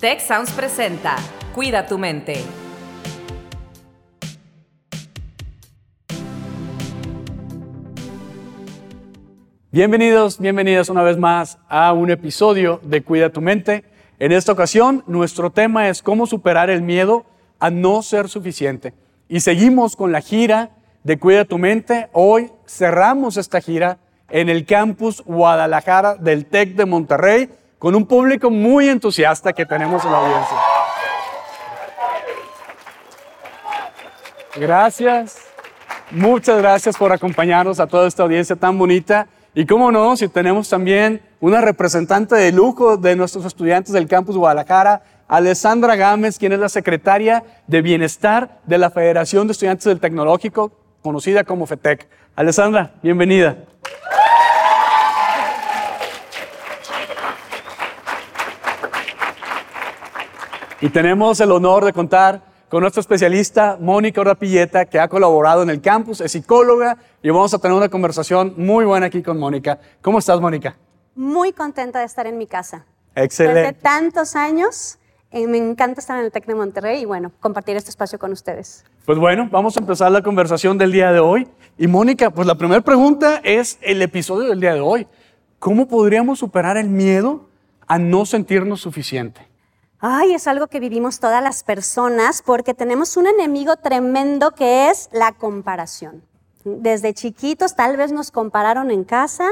Tech Sounds presenta Cuida tu mente. Bienvenidos, bienvenidas una vez más a un episodio de Cuida tu mente. En esta ocasión, nuestro tema es cómo superar el miedo a no ser suficiente. Y seguimos con la gira de Cuida tu mente. Hoy cerramos esta gira en el campus Guadalajara del TEC de Monterrey con un público muy entusiasta que tenemos en la audiencia. Gracias, muchas gracias por acompañarnos a toda esta audiencia tan bonita. Y cómo no, si tenemos también una representante de lujo de nuestros estudiantes del campus Guadalajara, Alessandra Gámez, quien es la secretaria de Bienestar de la Federación de Estudiantes del Tecnológico, conocida como FETEC. Alessandra, bienvenida. Y tenemos el honor de contar con nuestra especialista Mónica Ordapilleta, que ha colaborado en el campus, es psicóloga, y vamos a tener una conversación muy buena aquí con Mónica. ¿Cómo estás, Mónica? Muy contenta de estar en mi casa. Excelente. Desde tantos años, eh, me encanta estar en el TEC de Monterrey y bueno, compartir este espacio con ustedes. Pues bueno, vamos a empezar la conversación del día de hoy. Y Mónica, pues la primera pregunta es el episodio del día de hoy. ¿Cómo podríamos superar el miedo a no sentirnos suficiente? Ay, es algo que vivimos todas las personas porque tenemos un enemigo tremendo que es la comparación. Desde chiquitos tal vez nos compararon en casa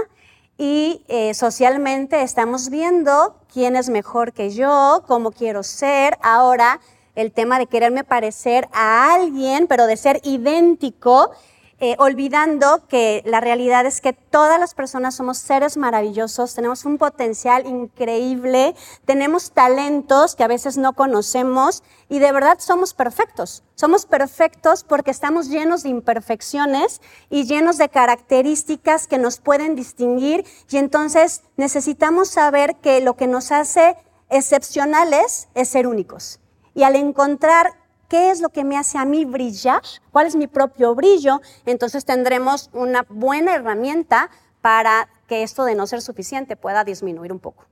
y eh, socialmente estamos viendo quién es mejor que yo, cómo quiero ser. Ahora el tema de quererme parecer a alguien, pero de ser idéntico, eh, olvidando que la realidad es que todas las personas somos seres maravillosos, tenemos un potencial increíble, tenemos talentos que a veces no conocemos y de verdad somos perfectos. Somos perfectos porque estamos llenos de imperfecciones y llenos de características que nos pueden distinguir y entonces necesitamos saber que lo que nos hace excepcionales es ser únicos. Y al encontrar ¿Qué es lo que me hace a mí brillar? ¿Cuál es mi propio brillo? Entonces tendremos una buena herramienta para que esto de no ser suficiente pueda disminuir un poco.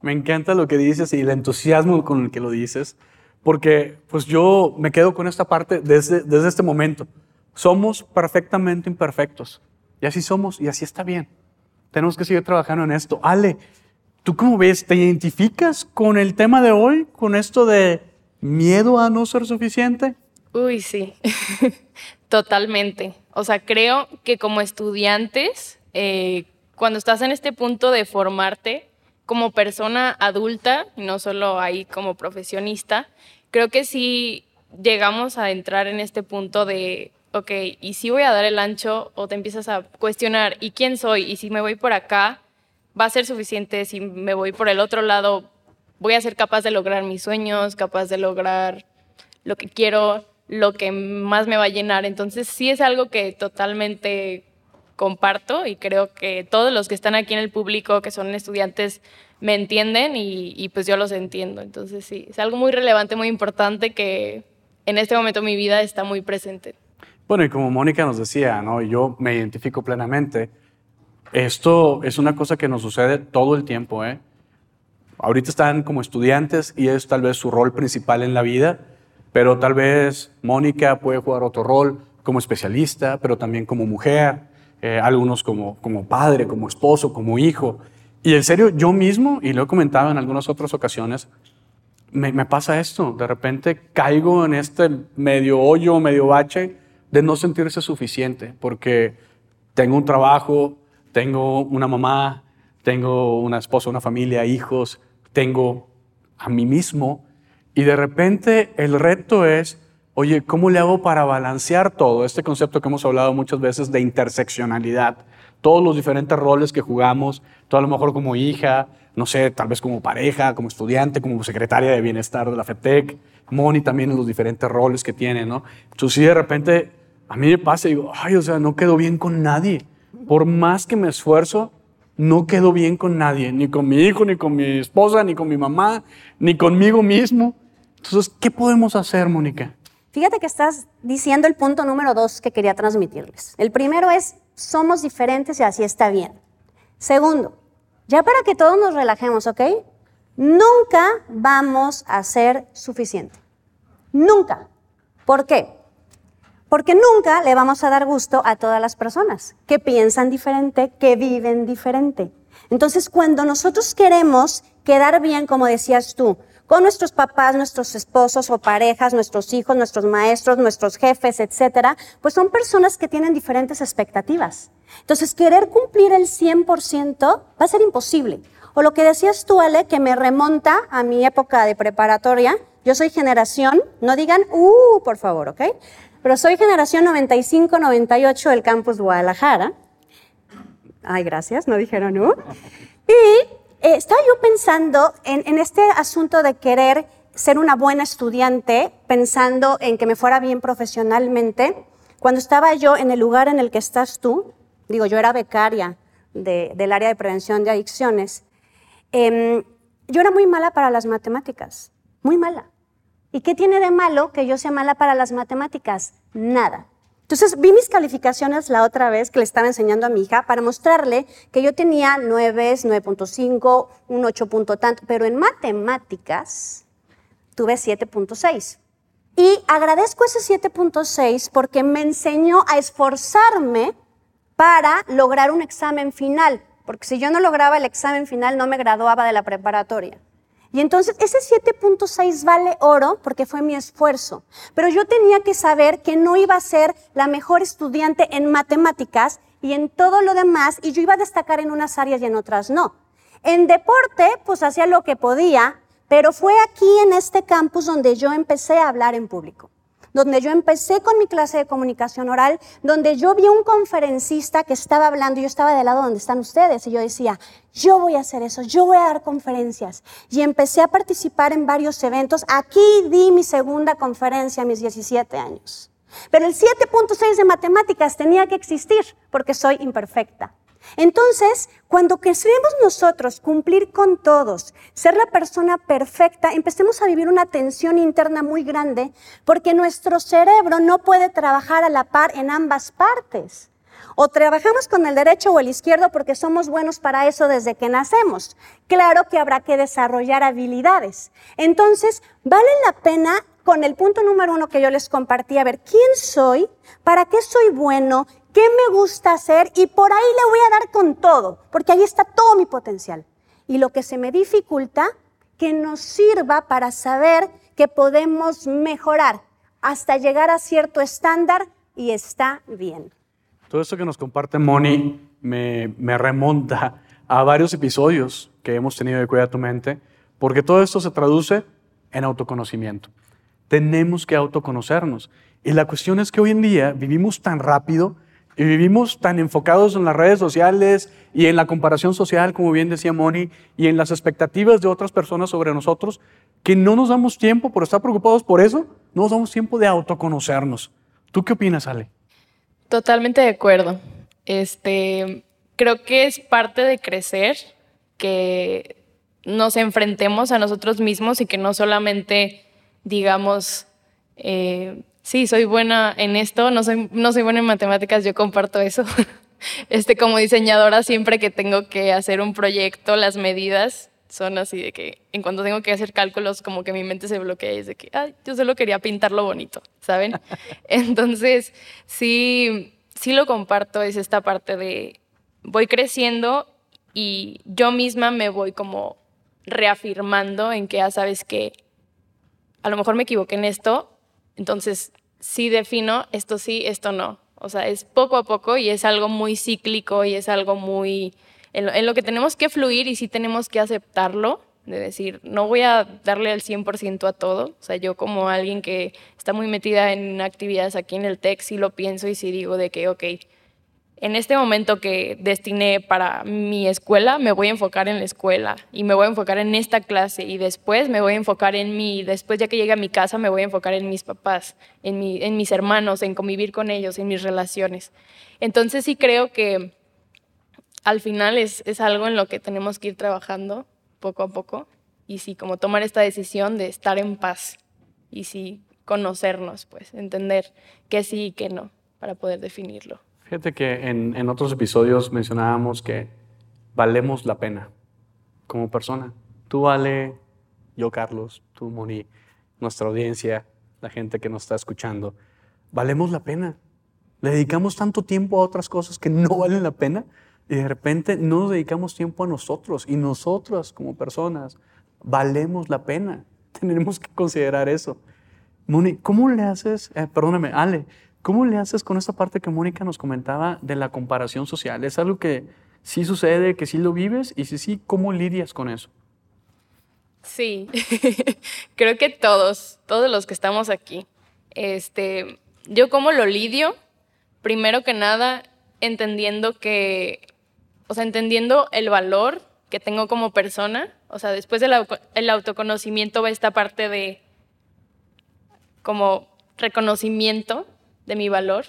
Me encanta lo que dices y el entusiasmo con el que lo dices, porque pues yo me quedo con esta parte desde, desde este momento. Somos perfectamente imperfectos y así somos y así está bien. Tenemos que seguir trabajando en esto. Ale, ¿tú cómo ves? ¿Te identificas con el tema de hoy, con esto de miedo a no ser suficiente? Uy, sí, totalmente. O sea, creo que como estudiantes, eh, cuando estás en este punto de formarte como persona adulta, no solo ahí como profesionista, creo que sí llegamos a entrar en este punto de, ok, ¿y si voy a dar el ancho? O te empiezas a cuestionar, ¿y quién soy? ¿Y si me voy por acá? ¿Va a ser suficiente? Si me voy por el otro lado, voy a ser capaz de lograr mis sueños, capaz de lograr lo que quiero, lo que más me va a llenar. Entonces sí es algo que totalmente comparto y creo que todos los que están aquí en el público, que son estudiantes, me entienden y, pues yo los entiendo. Entonces sí, es algo muy relevante, muy importante que en este momento mi vida está muy presente. Bueno, y como Mónica nos decía, ¿no? yo me identifico plenamente, esto es una cosa que nos sucede todo el tiempo, ¿eh? Ahorita están como estudiantes y es tal vez su rol principal en la vida, pero tal vez Mónica puede jugar otro rol como especialista, pero también como mujer, eh, algunos como, como padre, como esposo, como hijo. Y en serio, yo mismo, y lo he comentado en algunas otras ocasiones, me, me pasa esto, de repente caigo en este medio hoyo, medio bache de no sentirse suficiente, porque tengo un trabajo, tengo una mamá, tengo una esposa, una familia, hijos, tengo a mí mismo y de repente el reto es, oye, ¿cómo le hago para balancear todo? Este concepto que hemos hablado muchas veces de interseccionalidad, todos los diferentes roles que jugamos, tú a lo mejor como hija, no sé, tal vez como pareja, como estudiante, como secretaria de bienestar de la FETEC, Moni también en los diferentes roles que tiene, ¿no? Entonces, si de repente a mí me pasa digo, ay, o sea, no quedo bien con nadie. Por más que me esfuerzo, no quedo bien con nadie, ni con mi hijo, ni con mi esposa, ni con mi mamá, ni conmigo mismo. Entonces, ¿qué podemos hacer, Mónica? Fíjate que estás diciendo el punto número dos que quería transmitirles. El primero es, somos diferentes y así está bien. Segundo, ya para que todos nos relajemos, ¿ok? nunca vamos a ser suficiente. Nunca. ¿Por qué? Porque nunca le vamos a dar gusto a todas las personas que piensan diferente, que viven diferente. Entonces, cuando nosotros queremos quedar bien, como decías tú, con nuestros papás, nuestros esposos o parejas, nuestros hijos, nuestros maestros, nuestros jefes, etcétera, pues son personas que tienen diferentes expectativas. Entonces, querer cumplir el 100% va a ser imposible. O lo que decías tú, Ale, que me remonta a mi época de preparatoria. Yo soy generación, no digan, uh, por favor, ¿ok? Pero soy generación 95-98 del campus Guadalajara. Ay, gracias, no dijeron, uh. Y eh, estaba yo pensando en, este asunto de querer ser una buena estudiante, pensando en que me fuera bien profesionalmente. Cuando estaba yo en el lugar en el que estás tú, digo, yo era becaria del área de prevención de adicciones, em, yo era muy mala para las matemáticas, muy mala. ¿Y qué tiene de malo que yo sea mala para las matemáticas? Nada. Entonces vi mis calificaciones la otra vez que le estaba enseñando a mi hija para mostrarle que yo tenía 9, 9.5, un 8 punto tanto, pero en matemáticas tuve 7.6. Y agradezco ese 7.6 porque me enseñó a esforzarme para lograr un examen final, porque si yo no lograba el examen final no me graduaba de la preparatoria. Y entonces ese 7.6 vale oro porque fue mi esfuerzo. Pero yo tenía que saber que no iba a ser la mejor estudiante en matemáticas y en todo lo demás, y yo iba a destacar en unas áreas y en otras no. En deporte, pues hacía lo que podía, pero fue aquí en este campus donde yo empecé a hablar en público donde yo empecé con mi clase de comunicación oral, donde yo vi un conferencista que estaba hablando, yo estaba del lado donde están ustedes, y yo decía, yo voy a hacer eso, yo voy a dar conferencias. Y empecé a participar en varios eventos. Aquí di mi segunda conferencia a mis 17 años. Pero el 7.6 de matemáticas tenía que existir porque soy imperfecta. Entonces, cuando queremos nosotros cumplir con todos, ser la persona perfecta, empecemos a vivir una tensión interna muy grande porque nuestro cerebro no puede trabajar a la par en ambas partes. O trabajamos con el derecho o el izquierdo porque somos buenos para eso desde que nacemos. Claro que habrá que desarrollar habilidades. Entonces, vale la pena con el punto número uno que yo les compartí, a ver, ¿quién soy? ¿Para qué soy bueno? Qué me gusta hacer y por ahí le voy a dar con todo, porque ahí está todo mi potencial. Y lo que se me dificulta, que nos sirva para saber que podemos mejorar hasta llegar a cierto estándar y está bien. Todo esto que nos comparte Moni me, me remonta a varios episodios que hemos tenido de Cuida tu Mente, porque todo esto se traduce en autoconocimiento. Tenemos que autoconocernos. Y la cuestión es que hoy en día vivimos tan rápido y vivimos tan enfocados en las redes sociales y en la comparación social, como bien decía Moni, y en las expectativas de otras personas sobre nosotros, que no nos damos tiempo por estar preocupados por eso, no nos damos tiempo de autoconocernos. ¿Tú qué opinas, Ale? Totalmente de acuerdo. Este, creo que es parte de crecer que nos enfrentemos a nosotros mismos y que no solamente digamos eh, sí, soy buena en esto, no soy, no soy buena en matemáticas, yo comparto eso. Este, como diseñadora, siempre que tengo que hacer un proyecto, las medidas son así de que en cuanto tengo que hacer cálculos, como que mi mente se bloquea y es de que, ay, yo solo quería pintarlo bonito, ¿saben? Entonces, sí, sí lo comparto, es esta parte de voy creciendo y yo misma me voy como reafirmando en que, ya ah, sabes que a lo mejor me equivoqué en esto, entonces, sí defino esto sí, esto no. O sea, es poco a poco y es algo muy cíclico y es algo muy... En lo, que tenemos que fluir y sí tenemos que aceptarlo, de decir, no voy a darle al 100% a todo. O sea, yo como alguien que está muy metida en actividades aquí en el TEC, sí lo pienso y sí digo de que, ok, en este momento que destiné para mi escuela, me voy a enfocar en la escuela y me voy a enfocar en esta clase y después me voy a enfocar en mí, después ya que llegue a mi casa me voy a enfocar en mis papás, en, en mis hermanos, en convivir con ellos, en mis relaciones. Entonces sí creo que al final es, es algo en lo que tenemos que ir trabajando poco a poco y sí, como tomar esta decisión de estar en paz y sí, conocernos, pues, entender qué sí y qué no para poder definirlo. Fíjate que en, otros episodios mencionábamos que valemos la pena como persona. tú, Ale, yo, Carlos, tú, Moni, nuestra audiencia, la gente que nos está escuchando, valemos la pena. Le dedicamos tanto tiempo a otras cosas que no valen la pena y de repente no nos dedicamos tiempo a nosotros y nosotras como personas valemos la pena. Tenemos que considerar eso. Moni, ¿cómo le haces, eh, perdóname, Ale, ¿cómo le haces con esta parte que Mónica nos comentaba de la comparación social? ¿Es algo que sí sucede, que sí lo vives? Y si sí, ¿cómo lidias con eso? Sí, creo que todos, todos los que estamos aquí. Este, yo cómo lo lidio, primero que nada, entendiendo que o sea, entendiendo el valor que tengo como persona, o sea, después del autoconocimiento va esta parte de como reconocimiento de mi valor.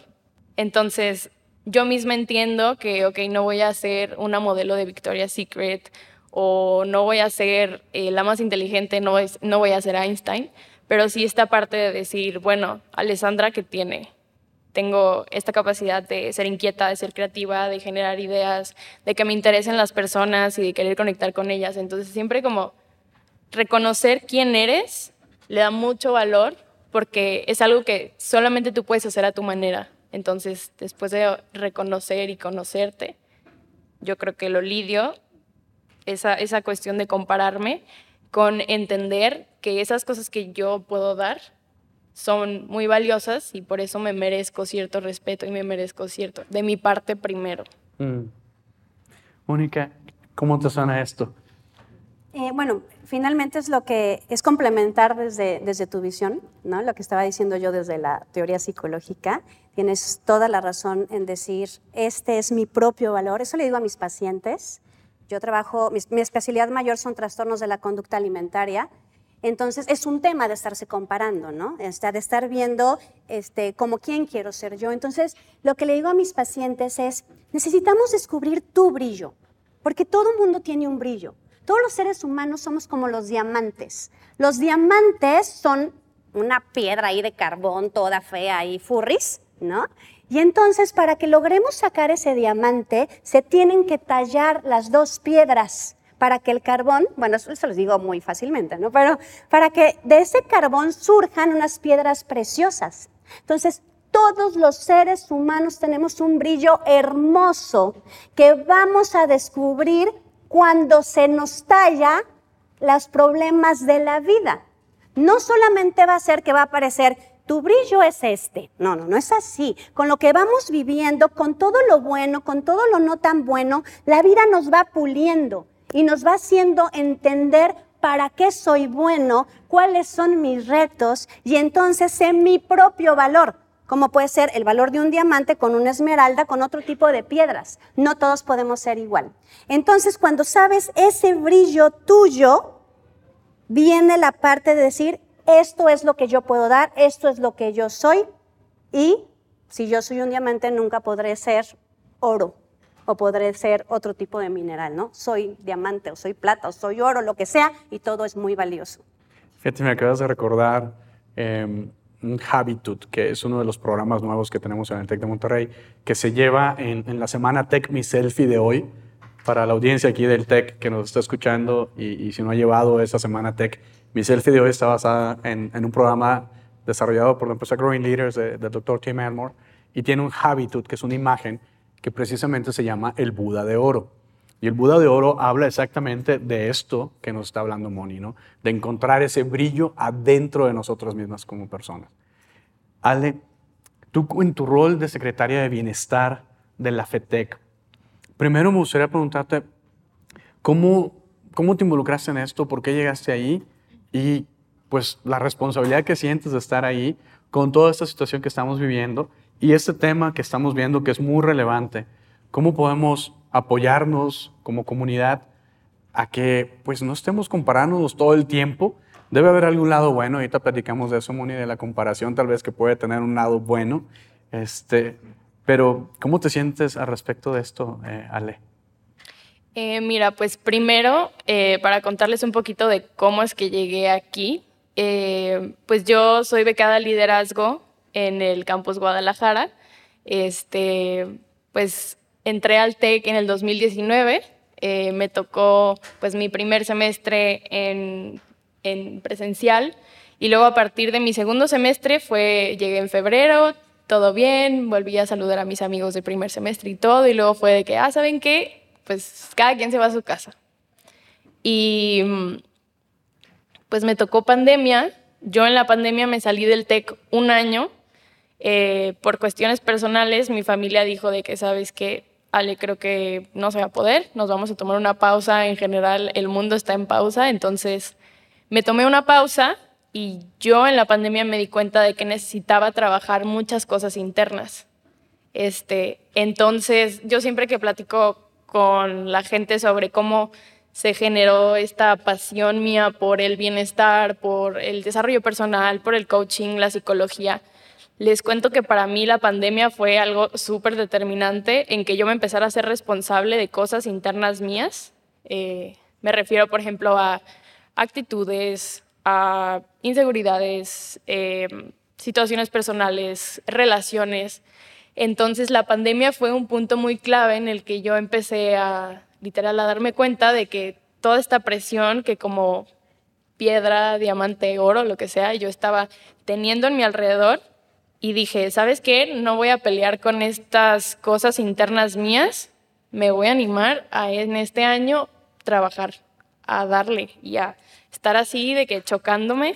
Entonces, yo misma entiendo que, ok, no voy a ser una modelo de Victoria's Secret o no voy a ser eh, la más inteligente, no, es, no voy a ser Einstein, pero sí esta parte de decir, bueno, Alessandra que tiene tengo esta capacidad de ser inquieta, de ser creativa, de generar ideas, de que me interesen las personas y de querer conectar con ellas. Entonces siempre como reconocer quién eres le da mucho valor porque es algo que solamente tú puedes hacer a tu manera. Entonces después de reconocer y conocerte, yo creo que lo lidio, esa, esa cuestión de compararme con entender que esas cosas que yo puedo dar son muy valiosas y por eso me merezco cierto respeto y me merezco cierto, de mi parte primero. Mm. ¿cómo te suena esto? Eh, bueno, finalmente es lo que es complementar desde, desde tu visión, ¿no? Lo que estaba diciendo yo desde la teoría psicológica. Tienes toda la razón en decir, este es mi propio valor. Eso le digo a mis pacientes. Yo trabajo, mi especialidad mayor son trastornos de la conducta alimentaria entonces es un tema de estarse comparando, ¿no? Este, de estar viendo este, como quién quiero ser yo. Entonces lo que le digo a mis pacientes es, necesitamos descubrir tu brillo, porque todo mundo tiene un brillo. Todos los seres humanos somos como los diamantes. Los diamantes son una piedra ahí de carbón toda fea y furris, ¿no? Y entonces para que logremos sacar ese diamante se tienen que tallar las dos piedras para que el carbón, bueno, eso se los digo muy fácilmente, ¿no? Pero para que de ese carbón surjan unas piedras preciosas. Entonces, todos los seres humanos tenemos un brillo hermoso que vamos a descubrir cuando se nos talla los problemas de la vida. No solamente va a ser que va a aparecer tu brillo es este. No, no, no es así. Con lo que vamos viviendo, con todo lo bueno, con todo lo no tan bueno, la vida nos va puliendo y nos va haciendo entender para qué soy bueno, cuáles son mis retos y entonces sé mi propio valor, como puede ser el valor de un diamante con una esmeralda, con otro tipo de piedras. No todos podemos ser igual. Entonces, cuando sabes ese brillo tuyo, viene la parte de decir, esto es lo que yo puedo dar, esto es lo que yo soy y si yo soy un diamante nunca podré ser oro o podré ser otro tipo de mineral, ¿no? Soy diamante o soy plata o soy oro, lo que sea, y todo es muy valioso. Fíjate, me acabas de recordar un Habitud, que es uno de los programas nuevos que tenemos en el TEC de Monterrey, que se lleva en, la semana TEC Mi Selfie de hoy. Para la audiencia aquí del TEC que nos está escuchando y, si no ha llevado esa semana TEC, Mi Selfie de hoy está basada en, un programa desarrollado por la empresa Growing Leaders del doctor Tim Elmore y tiene un Habitud, que es una imagen que precisamente se llama el Buda de Oro. Y el Buda de Oro habla exactamente de esto que nos está hablando Moni, ¿no? De encontrar ese brillo adentro de nosotras mismas como personas. Ale, tú en tu rol de secretaria de bienestar de la FETEC, primero me gustaría preguntarte, ¿cómo, cómo te involucraste en esto? ¿Por qué llegaste ahí? Y pues la responsabilidad que sientes de estar ahí con toda esta situación que estamos viviendo y este tema que estamos viendo que es muy relevante, ¿cómo podemos apoyarnos como comunidad a que pues no estemos comparándonos todo el tiempo? Debe haber algún lado bueno, ahorita platicamos de eso, Moni, de la comparación tal vez que puede tener un lado bueno, este, pero ¿cómo te sientes al respecto de esto, eh, Ale? Eh, mira, pues primero, eh, para contarles un poquito de cómo es que llegué aquí, pues yo soy becada liderazgo en el campus Guadalajara. Este, pues entré al TEC en el 2019, Eh, me tocó pues mi primer semestre en, en, presencial y luego a partir de mi segundo semestre fue, llegué en febrero, todo bien, volví a saludar a mis amigos de primer semestre y todo y luego fue de que, ah, ¿saben qué? Pues cada quien se va a su casa. Y mm, pues me tocó pandemia. Yo en la pandemia me salí del TEC un año. Eh, por cuestiones personales, mi familia dijo de que, ¿sabes qué? Ale, creo que no se va a poder, nos vamos a tomar una pausa, en general el mundo está en pausa, entonces me tomé una pausa y yo en la pandemia me di cuenta de que necesitaba trabajar muchas cosas internas. Este, entonces, yo siempre que platico con la gente sobre cómo se generó esta pasión mía por el bienestar, por el desarrollo personal, por el coaching, la psicología, les cuento que para mí la pandemia fue algo súper determinante en que yo me empezara a ser responsable de cosas internas mías. Eh, me refiero, por ejemplo, a actitudes, a inseguridades, eh, situaciones personales, relaciones. Entonces la pandemia fue un punto muy clave en el que yo empecé a, literal, a darme cuenta de que toda esta presión que como piedra, diamante, oro, lo que sea, yo estaba teniendo en mi alrededor y dije, ¿sabes qué? No voy a pelear con estas cosas internas mías, me voy a animar a en este año trabajar, a darle y a estar así de que chocándome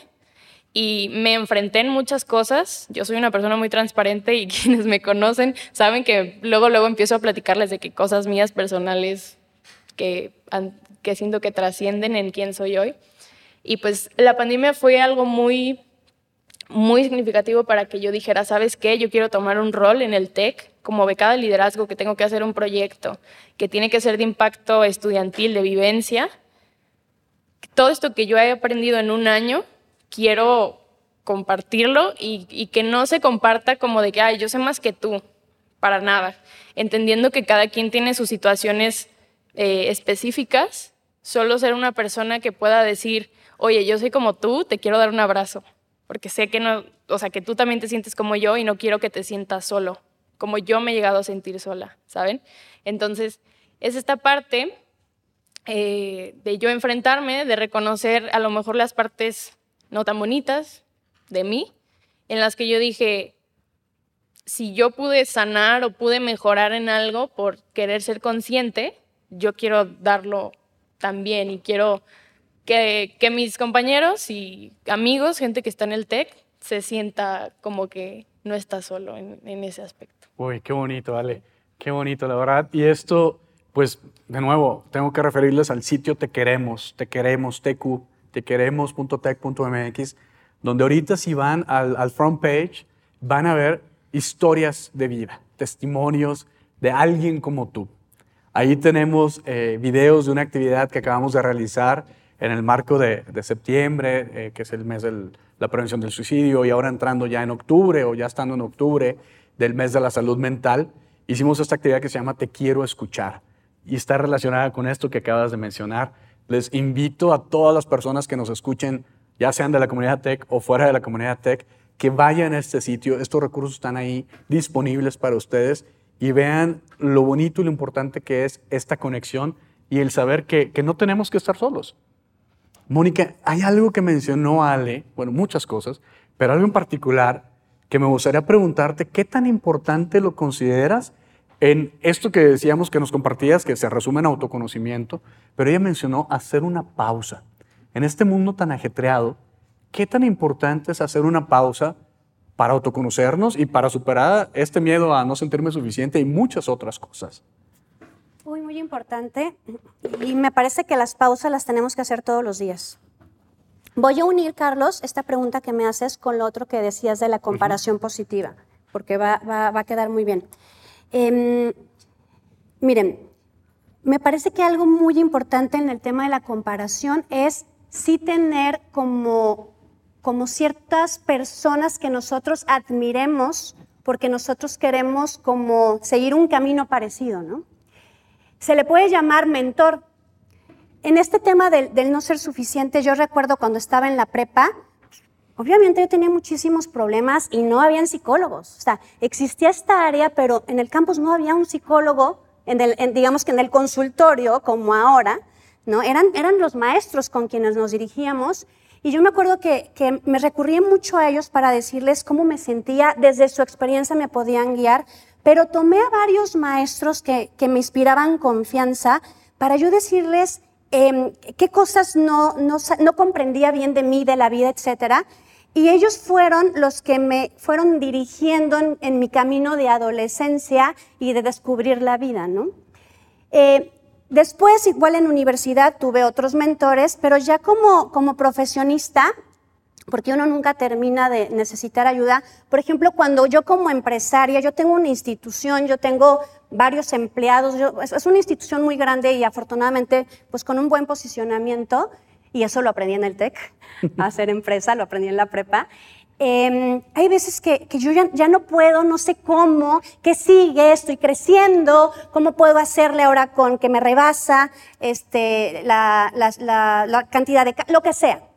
y me enfrenté en muchas cosas. Yo soy una persona muy transparente y quienes me conocen saben que luego luego empiezo a platicarles de que cosas mías personales que que siento que trascienden en quién soy hoy. Y pues la pandemia fue algo muy muy significativo para que yo dijera, ¿sabes qué? Yo quiero tomar un rol en el TEC como becada de liderazgo, que tengo que hacer un proyecto, que tiene que ser de impacto estudiantil, de vivencia. Todo esto que yo he aprendido en un año, quiero compartirlo y, que no se comparta como de que, ay, yo sé más que tú, para nada. Entendiendo que cada quien tiene sus situaciones eh, específicas, solo ser una persona que pueda decir, oye, yo soy como tú, te quiero dar un abrazo porque sé que no, o sea, que tú también te sientes como yo y no quiero que te sientas solo, como yo me he llegado a sentir sola, ¿saben? Entonces, es esta parte eh, de yo enfrentarme, de reconocer a lo mejor las partes no tan bonitas de mí, en las que yo dije, si yo pude sanar o pude mejorar en algo por querer ser consciente, yo quiero darlo también y quiero que, mis compañeros y amigos, gente que está en el TEC, se sienta como que no está solo en, ese aspecto. Uy, qué bonito, Ale, qué bonito, la verdad. Y esto, pues, de nuevo, tengo que referirles al sitio Te Queremos, Te Queremos, TQ, tequeremos.tech.mx, donde ahorita si van al, al front page, van a ver historias de vida, testimonios de alguien como tú. Ahí tenemos eh, videos de una actividad que acabamos de realizar en el marco de, septiembre, eh, que es el mes de la prevención del suicidio, y ahora entrando ya en octubre o ya estando en octubre del mes de la salud mental, hicimos esta actividad que se llama Te quiero escuchar y está relacionada con esto que acabas de mencionar. Les invito a todas las personas que nos escuchen, ya sean de la comunidad tech o fuera de la comunidad tech, que vayan a este sitio. Estos recursos están ahí disponibles para ustedes y vean lo bonito y lo importante que es esta conexión y el saber que, que no tenemos que estar solos. Mónica, hay algo que mencionó Ale, bueno, muchas cosas, pero algo en particular que me gustaría preguntarte, ¿qué tan importante lo consideras en esto que decíamos que nos compartías, que se resume en autoconocimiento, pero ella mencionó hacer una pausa. En este mundo tan ajetreado, ¿qué tan importante es hacer una pausa para autoconocernos y para superar este miedo a no sentirme suficiente y muchas otras cosas? Muy, muy importante. Y me parece que las pausas las tenemos que hacer todos los días. Voy a unir, Carlos, esta pregunta que me haces con lo otro que decías de la comparación positiva, porque va, a quedar muy bien. Em, miren, me parece que algo muy importante en el tema de la comparación es sí tener como, como ciertas personas que nosotros admiremos porque nosotros queremos como seguir un camino parecido, ¿no? Se le puede llamar mentor. En este tema del, no ser suficiente, yo recuerdo cuando estaba en la prepa, obviamente yo tenía muchísimos problemas y no habían psicólogos. O sea, existía esta área, pero en el campus no había un psicólogo en el, digamos que en el consultorio, como ahora, ¿no? Eran, eran los maestros con quienes nos dirigíamos. Y yo me acuerdo que, que me recurría mucho a ellos para decirles cómo me sentía, desde su experiencia me podían guiar, pero tomé a varios maestros que, que me inspiraban confianza para yo decirles em, qué cosas no, no, no, comprendía bien de mí, de la vida, etcétera. Y ellos fueron los que me fueron dirigiendo en, mi camino de adolescencia y de descubrir la vida, ¿no? Eh, después, igual en universidad, tuve otros mentores, pero ya como, como profesionista, porque uno nunca termina de necesitar ayuda. Por ejemplo, cuando yo como empresaria, yo tengo una institución, yo tengo varios empleados, es una institución muy grande y afortunadamente pues con un buen posicionamiento, y eso lo aprendí en el TEC, a hacer empresa, lo aprendí en la prepa. Em, hay veces que, yo ya, no puedo, no sé cómo, qué sigue, estoy creciendo, cómo puedo hacerle ahora con que me rebasa este, la, la cantidad de, lo que sea.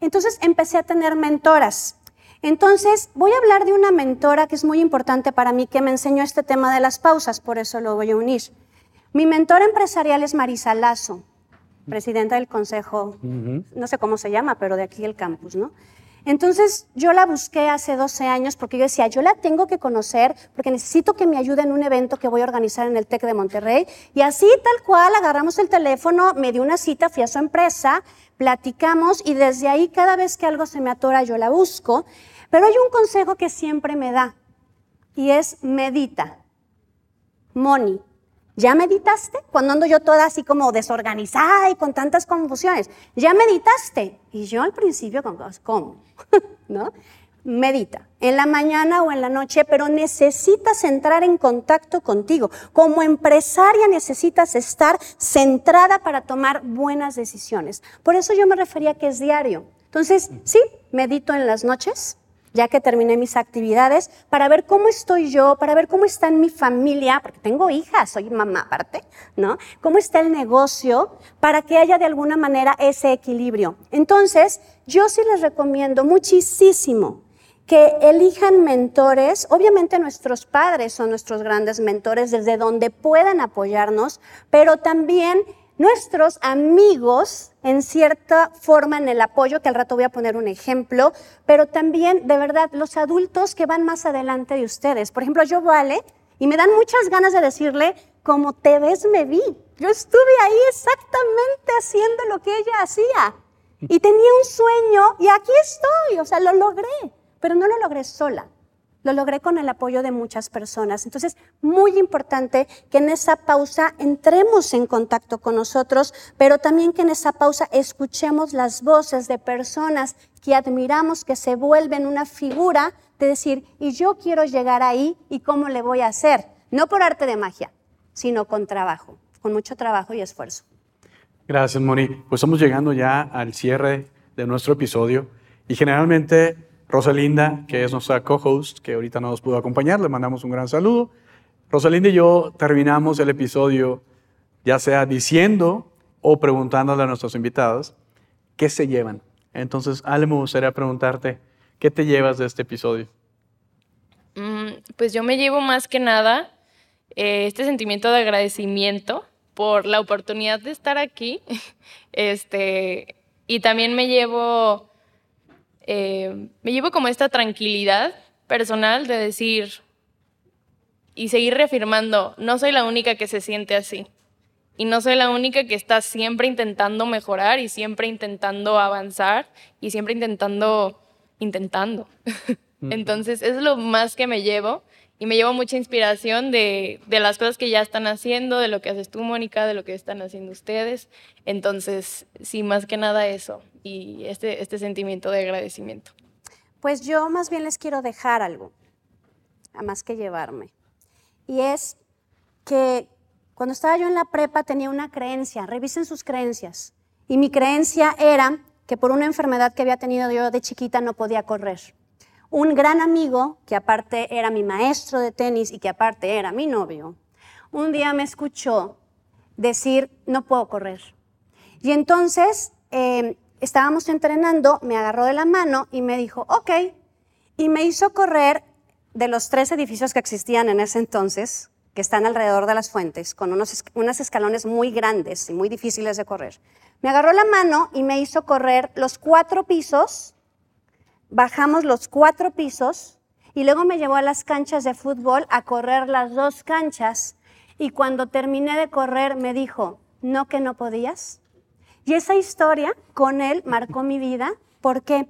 Entonces empecé a tener mentoras. Entonces voy a hablar de una mentora que es muy importante para mí, que me enseñó este tema de las pausas, por eso lo voy a unir. Mi mentora empresarial es Marisa Lazo, presidenta del consejo, no sé cómo se llama, pero de aquí el campus, ¿no? Entonces yo la busqué hace 12 años porque yo decía, yo la tengo que conocer porque necesito que me ayude en un evento que voy a organizar en el TEC de Monterrey. Y así tal cual agarramos el teléfono, me dio una cita, fui a su empresa, platicamos y desde ahí cada vez que algo se me atora yo la busco. Pero hay un consejo que siempre me da y es medita. Moni, ¿Ya meditaste? Cuando ando yo toda así como desorganizada y con tantas confusiones. ¿Ya meditaste? Y yo al principio, ¿cómo? ¿No? Medita en la mañana o en la noche, pero necesitas entrar en contacto contigo. Como empresaria necesitas estar centrada para tomar buenas decisiones. Por eso yo me refería que es diario. Entonces, sí, medito en las noches, ya que terminé mis actividades, para ver cómo estoy yo, para ver cómo está en mi familia, porque tengo hijas, soy mamá aparte, ¿no? Cómo está el negocio, para que haya de alguna manera ese equilibrio. Entonces, yo sí les recomiendo muchísimo que elijan mentores. Obviamente nuestros padres son nuestros grandes mentores desde donde puedan apoyarnos, pero también nuestros amigos en cierta forma en el apoyo, que al rato voy a poner un ejemplo, pero también de verdad los adultos que van más adelante de ustedes. Por ejemplo, yo vale y me dan muchas ganas de decirle, como te ves, me vi. Yo estuve ahí exactamente haciendo lo que ella hacía y tenía un sueño y aquí estoy, o sea, lo logré, pero no lo logré sola. Lo logré con el apoyo de muchas personas. Entonces, muy importante que en esa pausa entremos en contacto con nosotros, pero también que en esa pausa escuchemos las voces de personas que admiramos, que se vuelven una figura de decir, y yo quiero llegar ahí, ¿y cómo le voy a hacer? No por arte de magia, sino con trabajo, con mucho trabajo y esfuerzo. Gracias, Moni. Pues estamos llegando ya al cierre de nuestro episodio y generalmente Rosalinda, que es nuestra co-host, que ahorita no nos pudo acompañar, le mandamos un gran saludo. Rosalinda y yo terminamos el episodio ya sea diciendo o preguntándole a nuestros invitados qué se llevan. Entonces, Ale, me gustaría preguntarte, ¿qué te llevas de este episodio? Mm, pues yo me llevo más que nada eh, este sentimiento de agradecimiento por la oportunidad de estar aquí. este, y también me llevo eh, me llevo como esta tranquilidad personal de decir y seguir reafirmando, no soy la única que se siente así. Y no soy la única que está siempre intentando mejorar y siempre intentando avanzar y siempre intentando, intentando. Entonces, es lo más que me llevo y me llevo mucha inspiración de, de, las cosas que ya están haciendo, de lo que haces tú, Mónica, de lo que están haciendo ustedes. Entonces, sí, más que nada eso y este, este sentimiento de agradecimiento. Pues yo más bien les quiero dejar algo, a más que llevarme. Y es que cuando estaba yo en la prepa tenía una creencia, revisen sus creencias. Y mi creencia era que por una enfermedad que había tenido yo de chiquita no podía correr un gran amigo, que aparte era mi maestro de tenis y que aparte era mi novio, un día me escuchó decir, no puedo correr. Y entonces em, estábamos entrenando, me agarró de la mano y me dijo, ok, y me hizo correr de los tres edificios que existían en ese entonces, que están alrededor de las fuentes, con unos, unos escalones muy grandes y muy difíciles de correr. Me agarró la mano y me hizo correr los cuatro pisos, bajamos los cuatro pisos y luego me llevó a las canchas de fútbol a correr las dos canchas y cuando terminé de correr me dijo, ¿no que no podías? Y esa historia con él marcó mi vida. ¿Por qué?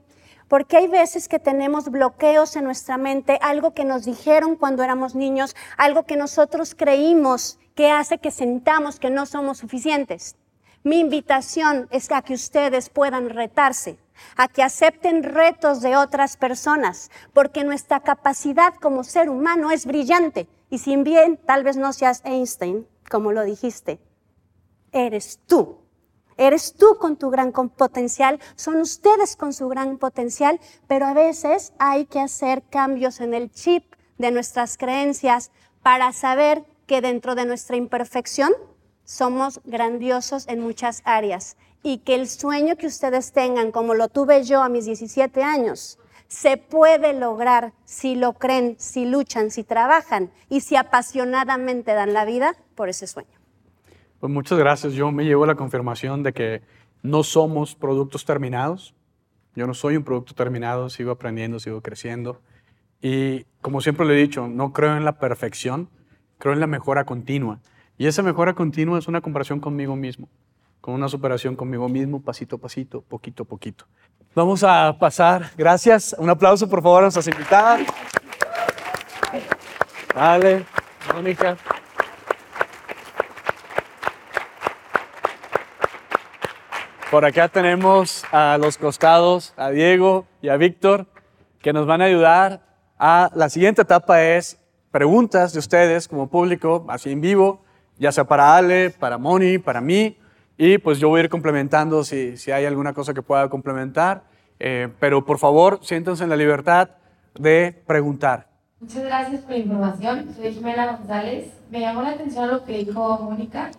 Porque hay veces que tenemos bloqueos en nuestra mente, algo que nos dijeron cuando éramos niños, algo que nosotros creímos que hace que sentamos que no somos suficientes. Mi invitación es a que ustedes puedan retarse, a que acepten retos de otras personas, porque nuestra capacidad como ser humano es brillante. Y si bien tal vez no seas Einstein, como lo dijiste, eres tú. Eres tú con tu gran potencial, son ustedes con su gran potencial, pero a veces hay que hacer cambios en el chip de nuestras creencias para saber que dentro de nuestra imperfección somos grandiosos en muchas áreas y que el sueño que ustedes tengan, como lo tuve yo a mis 17 años, se puede lograr si lo creen, si luchan, si trabajan y si apasionadamente dan la vida por ese sueño. Pues muchas gracias. Yo me llevo la confirmación de que no somos productos terminados. Yo no soy un producto terminado, sigo aprendiendo, sigo creciendo. Y como siempre lo he dicho, no creo en la perfección, creo en la mejora continua. Y esa mejora continua es una comparación conmigo mismo, con una superación conmigo mismo, pasito a pasito, poquito a poquito. Vamos a pasar, gracias, un aplauso por favor a nuestras invitadas. Dale, Mónica. Por acá tenemos a los costados, a Diego y a Víctor, que nos van a ayudar a la siguiente etapa es preguntas de ustedes como público, así en vivo, ya sea para Ale, para Moni, para mí, y pues yo voy a ir complementando si, si hay alguna cosa que pueda complementar, eh, pero por favor siéntense en la libertad de preguntar. Muchas gracias por la información, soy Jimena González. Me llamó la atención lo que dijo Mónica.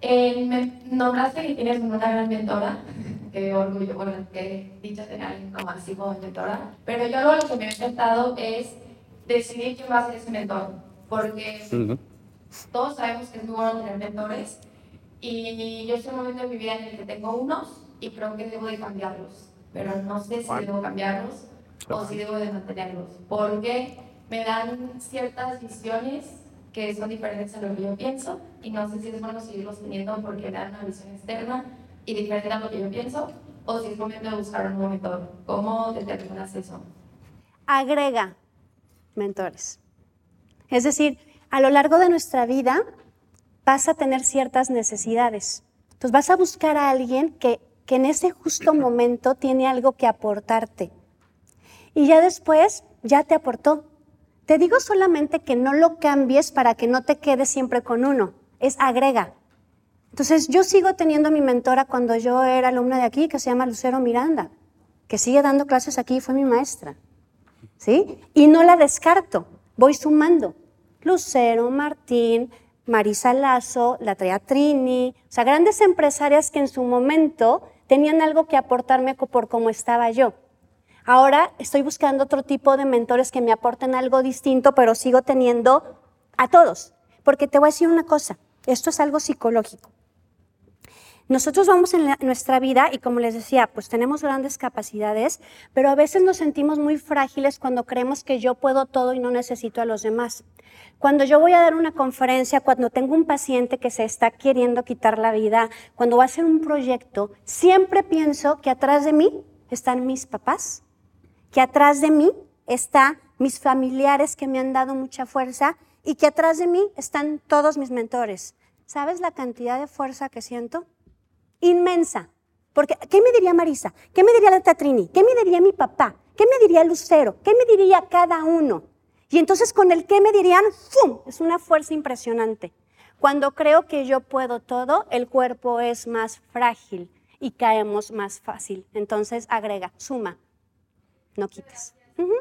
Eh, me nombraste que tienes una gran mentora, que orgullo, bueno, que dicha tener alguien como así como mentora, pero yo algo lo que me he intentado es decidir quién va a ser ese mentor, porque todos sabemos que es muy bueno tener mentores, y yo estoy en un momento de mi vida en el que tengo unos y creo que debo de cambiarlos, pero no sé si debo cambiarlos o si debo de mantenerlos, porque me dan ciertas visiones que son diferentes a lo que yo pienso y no sé si es bueno seguirlos teniendo porque me dan una visión externa y diferente a lo que yo pienso o si es momento de buscar un nuevo mentor. ¿Cómo determinas eso? Agrega mentores. Es decir, a lo largo de nuestra vida vas a tener ciertas necesidades. Entonces vas a buscar a alguien que, que en ese justo momento tiene algo que aportarte. Y ya después, ya te aportó. Te digo solamente que no lo cambies para que no te quedes siempre con uno. Es agrega. Entonces yo sigo teniendo a mi mentora cuando yo era alumna de aquí, que se llama Lucero Miranda, que sigue dando clases aquí, fue mi maestra. ¿Sí? Y no la descarto, voy sumando. Lucero, Martín, Marisa Lazo, la Trea Trini, o sea, grandes empresarias que en su momento tenían algo que aportarme por cómo estaba yo. Ahora estoy buscando otro tipo de mentores que me aporten algo distinto, pero sigo teniendo a todos. Porque te voy a decir una cosa, esto es algo psicológico. Nosotros vamos en, nuestra vida y como les decía, pues tenemos grandes capacidades, pero a veces nos sentimos muy frágiles cuando creemos que yo puedo todo y no necesito a los demás. Cuando yo voy a dar una conferencia, cuando tengo un paciente que se está queriendo quitar la vida, cuando voy a hacer un proyecto, siempre pienso que atrás de mí están mis papás, que atrás de mí están mis familiares que me han dado mucha fuerza y que atrás de mí están todos mis mentores. ¿Sabes la cantidad de fuerza que siento? Inmensa. Porque, ¿qué me diría Marisa? ¿Qué me diría la Tatrini? ¿Qué me diría mi papá? ¿Qué me diría Lucero? ¿Qué me diría cada uno? Y entonces con el qué me dirían, ¡fum! Es una fuerza impresionante. Cuando creo que yo puedo todo, el cuerpo es más frágil y caemos más fácil. Entonces agrega, suma, no quites.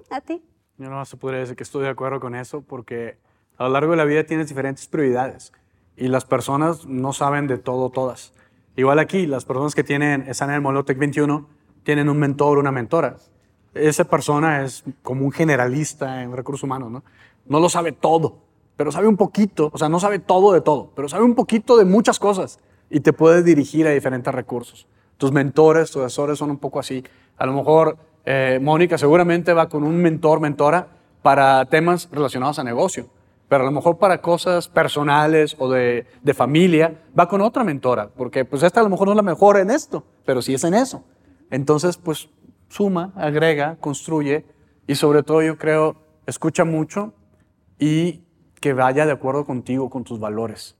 a ti. Yo no se podría decir que estoy de acuerdo con eso porque a lo largo de la vida tienes diferentes prioridades y las personas no saben de todo todas. Igual aquí, las personas que tienen, están en el Molotec 21 tienen un mentor, una mentora. Esa persona es como un generalista en recursos humanos, ¿no? No lo sabe todo, pero sabe un poquito, o sea, no sabe todo de todo, pero sabe un poquito de muchas cosas y te puede dirigir a diferentes recursos. Tus mentores, tus asesores son un poco así. A lo mejor eh, Mónica seguramente va con un mentor, mentora para temas relacionados a negocio, pero a lo mejor para cosas personales o de, de familia va con otra mentora, porque pues esta a lo mejor no es la mejor en esto, pero sí es en eso. Entonces, pues suma, agrega, construye y sobre todo yo creo, escucha mucho y que vaya de acuerdo contigo, con tus valores.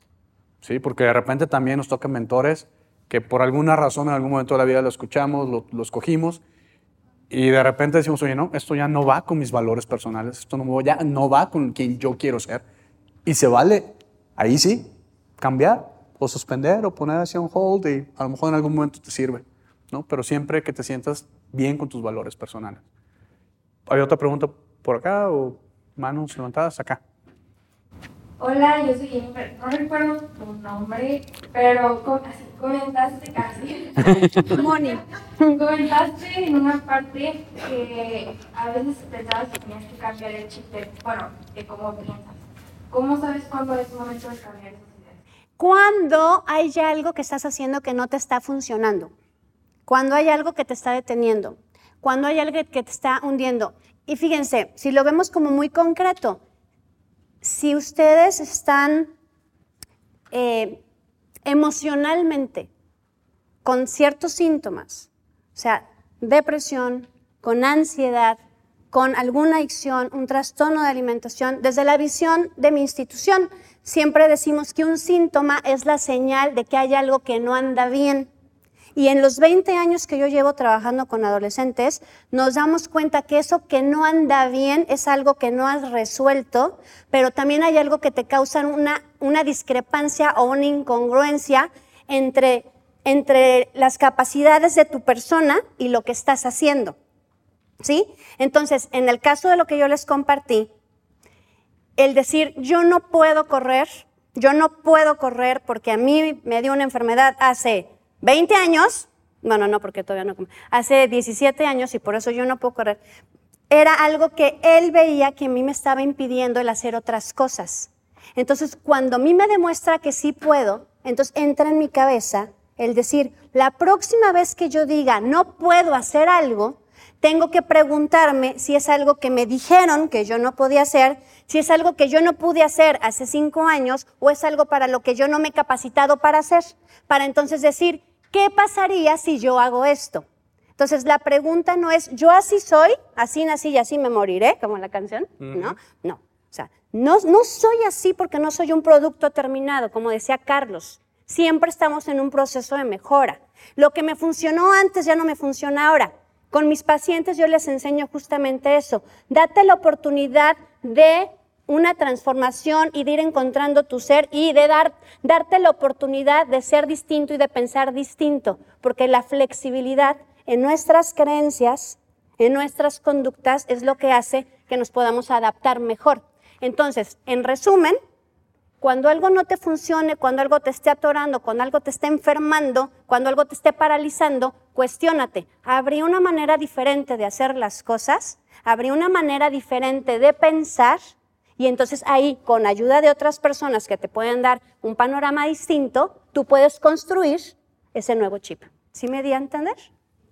¿Sí? Porque de repente también nos tocan mentores que por alguna razón en algún momento de la vida lo escuchamos, lo, lo y de repente decimos, oye, no, esto ya no va con mis valores personales, esto no, ya no va con quien yo quiero ser. Y se vale, ahí sí, cambiar o suspender o poner así un hold y a lo mejor en algún momento te sirve, ¿no? Pero siempre que te sientas bien con tus valores personales. ¿Hay otra pregunta por acá o manos levantadas acá? Hola, yo soy Jennifer. No recuerdo tu nombre, pero así comentaste casi. Moni. comentaste en una parte que a veces pensabas que tenías que cambiar el chip de, bueno, de cómo piensas. ¿Cómo sabes cuándo es momento de cambiar esas ideas? Cuando hay ya algo que estás haciendo que no te está funcionando, cuando hay algo que te está deteniendo, cuando hay algo que te está hundiendo. Y fíjense, si lo vemos como muy concreto, si ustedes están eh, emocionalmente con ciertos síntomas, o sea, depresión, con ansiedad, con alguna adicción, un trastorno de alimentación, desde la visión de mi institución, siempre decimos que un síntoma es la señal de que hay algo que no anda bien. Y en los 20 años que yo llevo trabajando con adolescentes, nos damos cuenta que eso que no anda bien es algo que no has resuelto, pero también hay algo que te causa una, una discrepancia o una incongruencia entre, entre las capacidades de tu persona y lo que estás haciendo. ¿Sí? Entonces, en el caso de lo que yo les compartí, el decir yo no puedo correr, yo no puedo correr porque a mí me dio una enfermedad hace 20 años, bueno, no porque todavía no, hace 17 años y por eso yo no puedo correr, era algo que él veía que a mí me estaba impidiendo el hacer otras cosas. Entonces, cuando a mí me demuestra que sí puedo, entonces entra en mi cabeza el decir, la próxima vez que yo diga no puedo hacer algo, tengo que preguntarme si es algo que me dijeron que yo no podía hacer, si es algo que yo no pude hacer hace cinco años o es algo para lo que yo no me he capacitado para hacer, para entonces decir, ¿qué pasaría si yo hago esto? Entonces la pregunta no es, yo así soy, así nací y así me moriré, como la canción, ¿no? No, o sea, no, no soy así porque no soy un producto terminado, como decía Carlos. Siempre estamos en un proceso de mejora. Lo que me funcionó antes ya no me funciona ahora. Con mis pacientes yo les enseño justamente eso. Date la oportunidad de una transformación y de ir encontrando tu ser y de dar, darte la oportunidad de ser distinto y de pensar distinto, porque la flexibilidad en nuestras creencias, en nuestras conductas, es lo que hace que nos podamos adaptar mejor. Entonces, en resumen, cuando algo no te funcione, cuando algo te esté atorando, cuando algo te esté enfermando, cuando algo te esté paralizando, cuestiónate. ¿Habría una manera diferente de hacer las cosas? ¿Habría una manera diferente de pensar? Y entonces ahí, con ayuda de otras personas que te pueden dar un panorama distinto, tú puedes construir ese nuevo chip. ¿Sí me di a entender?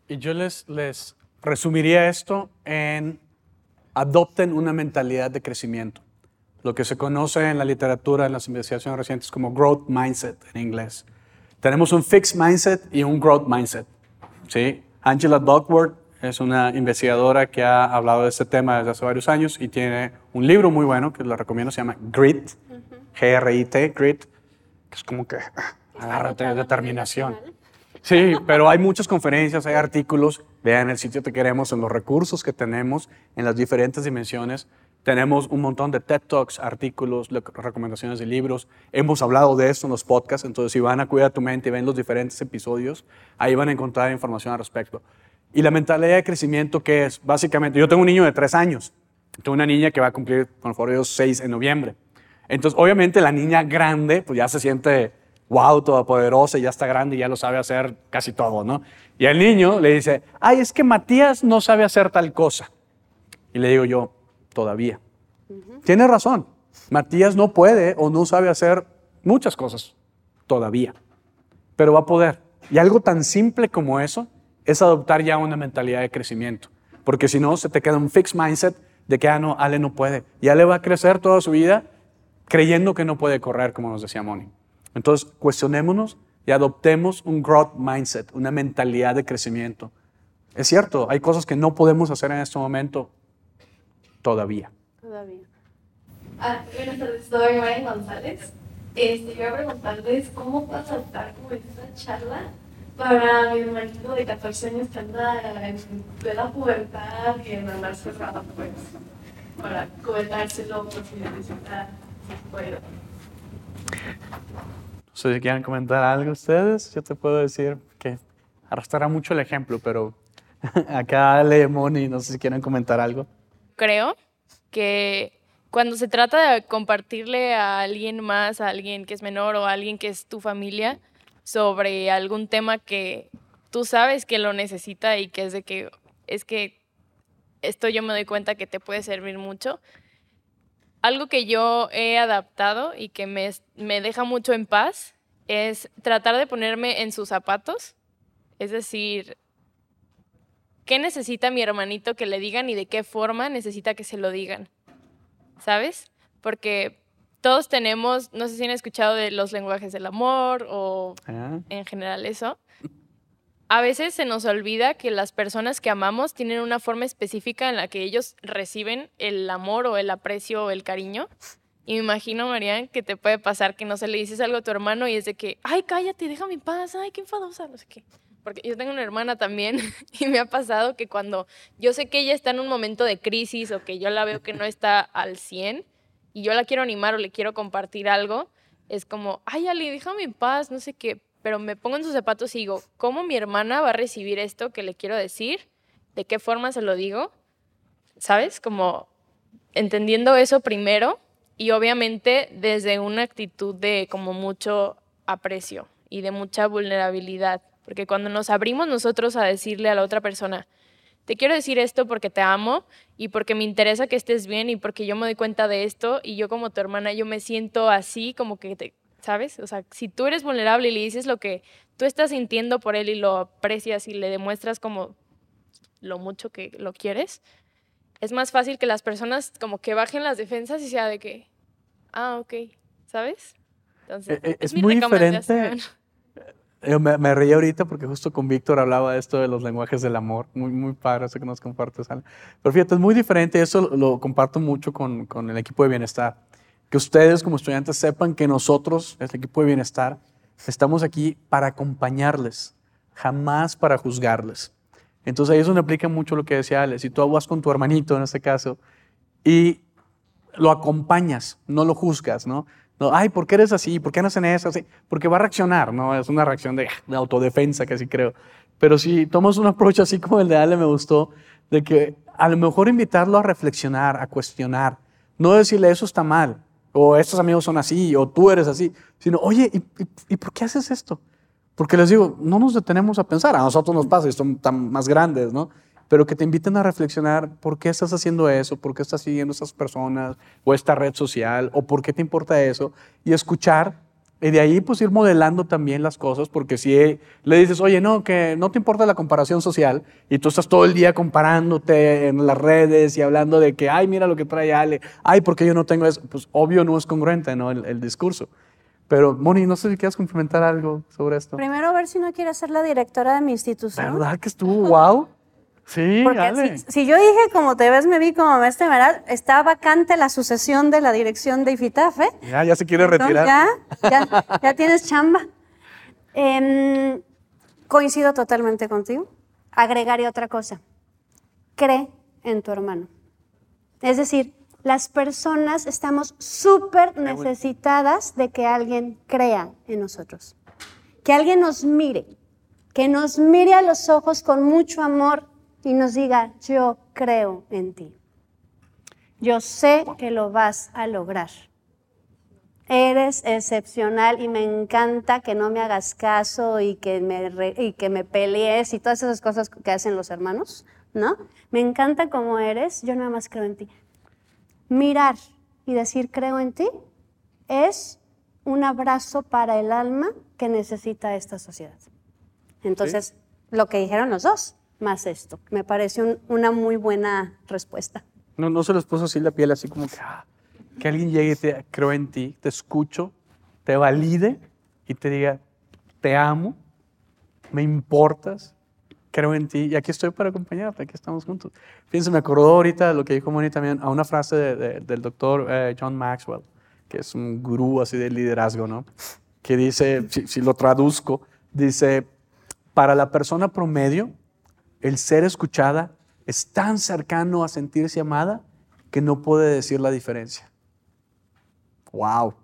Y yo les, les resumiría esto en adopten una mentalidad de crecimiento, lo que se conoce en la literatura, en las investigaciones recientes como growth mindset en inglés. Tenemos un fixed mindset y un growth mindset. ¿sí? Angela Duckworth es una investigadora que ha hablado de este tema desde hace varios años y tiene un libro muy bueno que la recomiendo, se llama Grit, G-R-I-T, Grit, que es como que agárrate de determinación. Sí, pero hay muchas conferencias, hay artículos. Vean el sitio que queremos, en los recursos que tenemos, en las diferentes dimensiones. Tenemos un montón de TED Talks, artículos, recomendaciones de libros. Hemos hablado de esto en los podcasts, entonces si van a Cuida tu Mente y ven los diferentes episodios, ahí van a encontrar información al respecto. Y la mentalidad de crecimiento, que es? Básicamente, yo tengo un niño de tres años. Tengo una niña que va a cumplir, con favor Dios, seis en noviembre. Entonces, obviamente, la niña grande, pues ya se siente, wow, todopoderosa, ya está grande y ya lo sabe hacer casi todo, ¿no? Y el niño le dice, ay, es que Matías no sabe hacer tal cosa. Y le digo yo, todavía. Tiene razón, Matías no puede o no sabe hacer muchas cosas todavía, pero va a poder. Y algo tan simple como eso es adoptar ya una mentalidad de crecimiento, porque si no, se te queda un fixed mindset de que, ah, no, Ale no puede. Y Ale va a crecer toda su vida creyendo que no puede correr, como nos decía Moni. Entonces, cuestionémonos y adoptemos un growth mindset, una mentalidad de crecimiento. Es cierto, hay cosas que no podemos hacer en este momento todavía. Todavía. Ah, buenas tardes, soy Marian González. Este, yo voy a preguntarles cómo puedo adaptar como esta charla para mi hermanito de 14 años que anda en plena pubertad y en andar cerrada, pues, para comentárselo por si necesita, si puedo. No sé si quieren comentar algo ustedes. Yo te puedo decir que arrastrará mucho el ejemplo, pero acá Ale, Moni, no sé si quieren comentar algo. Creo que cuando se trata de compartirle a alguien más, a alguien que es menor o a alguien que es tu familia, sobre algún tema que tú sabes que lo necesita y que es de que es que esto yo me doy cuenta que te puede servir mucho. Algo que yo he adaptado y que me, me deja mucho en paz es tratar de ponerme en sus zapatos. Es decir, ¿qué necesita mi hermanito que le digan y de qué forma necesita que se lo digan? ¿Sabes? Porque todos tenemos, no sé si han escuchado de los lenguajes del amor o Ah. en general eso. A veces se nos olvida que las personas que amamos tienen una forma específica en la que ellos reciben el amor o el aprecio o el cariño. Y me imagino, Marian, que te puede pasar que no se le dices algo a tu hermano y es de que, ay, cállate, déjame en paz, ay, qué enfadosa, no sé qué. Porque yo tengo una hermana también y me ha pasado que cuando yo sé que ella está en un momento de crisis o que yo la veo que no está al 100 y yo la quiero animar o le quiero compartir algo, es como, ay, Ali, déjame en paz, no sé qué. Pero me pongo en sus zapatos y digo, ¿cómo mi hermana va a recibir esto que le quiero decir? ¿De qué forma se lo digo? ¿Sabes? Como entendiendo eso primero y obviamente desde una actitud de como mucho aprecio y de mucha vulnerabilidad. Porque cuando nos abrimos nosotros a decirle a la otra persona, te quiero decir esto porque te amo y porque me interesa que estés bien y porque yo me doy cuenta de esto y yo como tu hermana yo me siento así como que te, ¿sabes? O sea, si tú eres vulnerable y le dices lo que tú estás sintiendo por él y lo aprecias y le demuestras como lo mucho que lo quieres, es más fácil que las personas como que bajen las defensas y sea de que, ah, ok, ¿sabes? Entonces, Eh, eh, es mi muy recomendación. diferente. Yo me, me reí ahorita porque justo con Víctor hablaba de esto de los lenguajes del amor. Muy, muy padre eso que nos compartes, Ale. Pero fíjate, es muy diferente. Eso lo, lo comparto mucho con, con el equipo de bienestar. Que ustedes como estudiantes sepan que nosotros, el equipo de bienestar, estamos aquí para acompañarles, jamás para juzgarles. Entonces ahí es donde aplica mucho lo que decía Ale. Si tú vas con tu hermanito en este caso y lo acompañas, no lo juzgas, ¿no? No, ay, ¿por qué eres así? ¿Por qué no hacen eso? Así, porque va a reaccionar, ¿no? Es una reacción de, de autodefensa, casi creo. Pero si tomas un approach así como el de Ale, me gustó, de que a lo mejor invitarlo a reflexionar, a cuestionar, no decirle eso está mal, o estos amigos son así, o tú eres así, sino, oye, ¿y, y, y por qué haces esto? Porque les digo, no nos detenemos a pensar, a nosotros nos pasa y son tan más grandes, ¿no? Pero que te inviten a reflexionar por qué estás haciendo eso, por qué estás siguiendo a esas personas o esta red social, o por qué te importa eso, y escuchar, y de ahí pues ir modelando también las cosas, porque si le dices, oye, no, que no te importa la comparación social, y tú estás todo el día comparándote en las redes y hablando de que, ay, mira lo que trae Ale, ay, ¿por qué yo no tengo eso? Pues obvio no es congruente, ¿no? El, el discurso. Pero, Moni, no sé si quieres complementar algo sobre esto. Primero, a ver si no quiere ser la directora de mi institución. ¿Verdad que estuvo wow? Sí, Porque si, si yo dije, como te ves, me vi como maestra Meral, está vacante la sucesión de la dirección de IFITAF, ¿eh? Ya, ya se quiere Entonces, retirar. Ya, ya, ya tienes chamba. Em, coincido totalmente contigo. Agregaré otra cosa. Cree en tu hermano. Es decir, las personas estamos súper necesitadas de que alguien crea en nosotros. Que alguien nos mire, que nos mire a los ojos con mucho amor y nos diga, yo creo en ti. Yo sé que lo vas a lograr. Eres excepcional y me encanta que no me hagas caso y que me, re- y que me pelees y todas esas cosas que hacen los hermanos, ¿no? Me encanta cómo eres, yo nada más creo en ti. Mirar y decir creo en ti es un abrazo para el alma que necesita esta sociedad. Entonces, lo que dijeron los dos, más esto, me parece un- una muy buena respuesta. No, no se les puso así la piel, así como que, ah, que alguien llegue y te creo en ti, te escucho, te valide y te diga, te amo, me importas, creo en ti y aquí estoy para acompañarte, aquí estamos juntos. Fíjense, me acordó ahorita lo que dijo Moni también, a una frase de- de- del doctor eh, John Maxwell, que es un gurú así de liderazgo, ¿no? Que dice, si, si lo traduzco, dice, para la persona promedio, el ser escuchada es tan cercano a sentirse amada que no puede decir la diferencia. ¡Wow!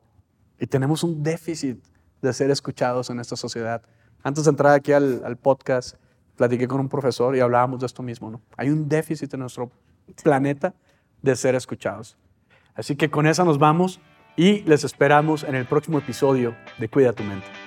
Y tenemos un déficit de ser escuchados en esta sociedad. Antes de entrar aquí al, podcast, platiqué con un profesor y hablábamos de esto mismo. ¿no? Hay un déficit en nuestro planeta de ser escuchados. Así que con esa nos vamos y les esperamos en el próximo episodio de Cuida tu mente.